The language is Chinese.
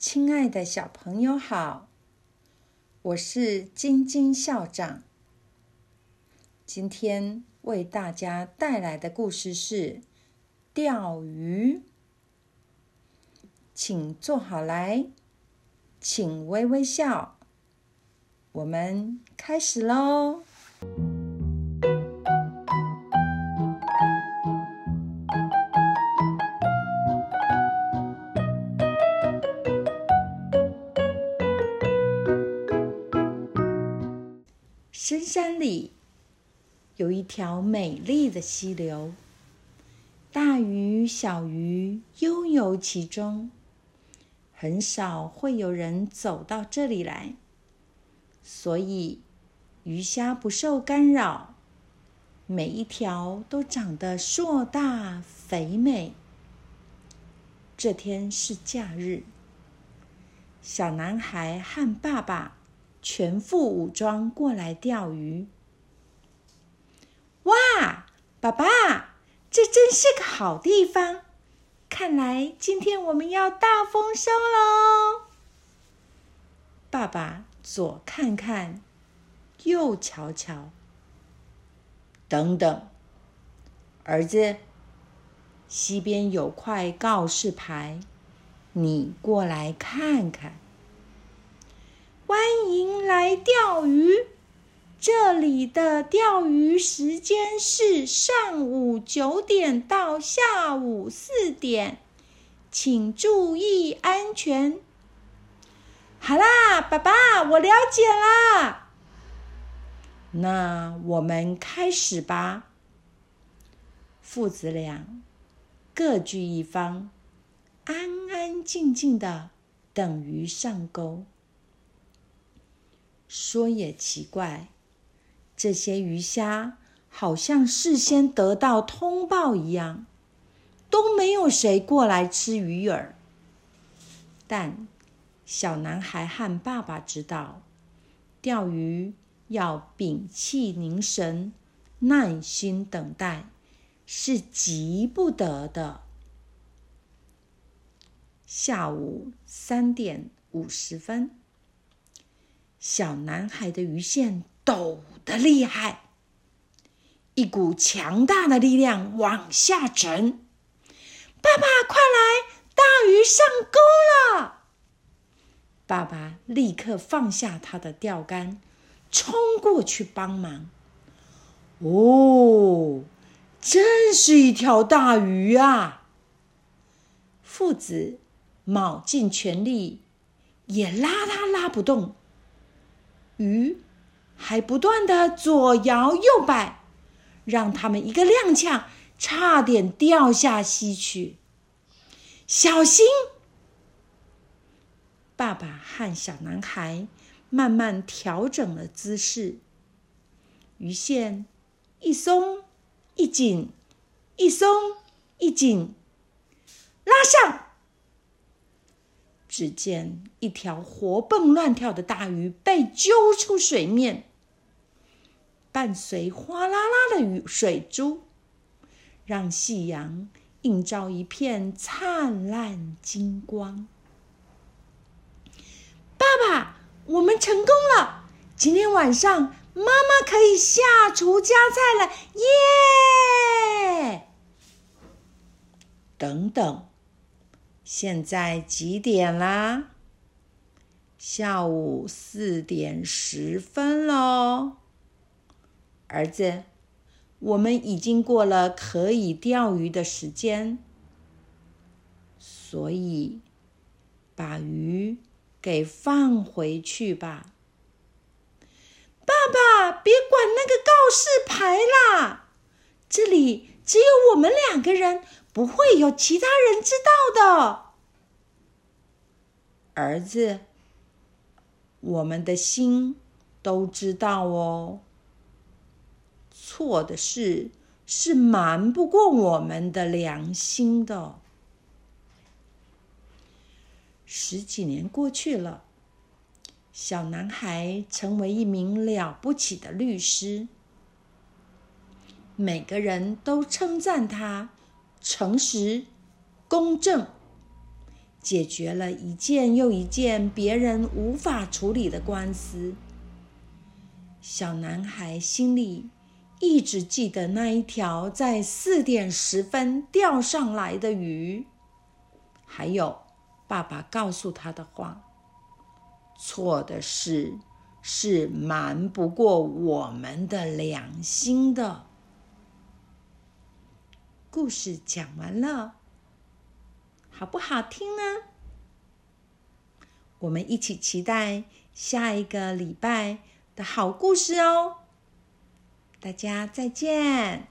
亲爱的小朋友好，我是晶晶校长。今天为大家带来的故事是钓鱼，请坐好来，请微微笑，我们开始喽。深山里有一条美丽的溪流，大鱼小鱼悠游其中，很少会有人走到这里来，所以鱼虾不受干扰，每一条都长得硕大肥美。这天是假日，小男孩和爸爸。全副武装过来钓鱼。哇，爸爸，这真是个好地方！看来今天我们要大丰收喽！爸爸左看看，右瞧瞧。等等，儿子，西边有块告示牌，你过来看看。欢迎来钓鱼！这里的钓鱼时间是上午九点到下午四点，请注意安全。好啦，爸爸，我了解啦。那我们开始吧。父子俩各据一方，安安静静的等鱼上钩。说也奇怪，这些鱼虾好像事先得到通报一样，都没有谁过来吃鱼饵。但小男孩和爸爸知道，钓鱼要屏气凝神，耐心等待，是急不得的。下午三点五十分。小男孩的鱼线抖得厉害，一股强大的力量往下沉。爸爸，快来！大鱼上钩了！爸爸立刻放下他的钓竿，冲过去帮忙。哦，真是一条大鱼啊！父子卯尽全力，也拉他拉不动。鱼还不断的左摇右摆，让他们一个踉跄，差点掉下溪去。小心！爸爸和小男孩慢慢调整了姿势，鱼线一松一紧，一松一紧，拉上。只见一条活蹦乱跳的大鱼被揪出水面，伴随哗啦啦的雨水珠，让夕阳映照一片灿烂金光。爸爸，我们成功了！今天晚上妈妈可以下厨夹菜了，耶！等等。现在几点啦？下午四点十分喽。儿子，我们已经过了可以钓鱼的时间，所以把鱼给放回去吧。爸爸，别管那个告示牌啦，这里只有我们两个人。不会有其他人知道的，儿子，我们的心都知道哦。错的事是瞒不过我们的良心的。十几年过去了，小男孩成为一名了不起的律师，每个人都称赞他。诚实、公正，解决了一件又一件别人无法处理的官司。小男孩心里一直记得那一条在四点十分钓上来的鱼，还有爸爸告诉他的话：“错的事是瞒不过我们的良心的。”故事讲完了，好不好听呢？我们一起期待下一个礼拜的好故事哦！大家再见。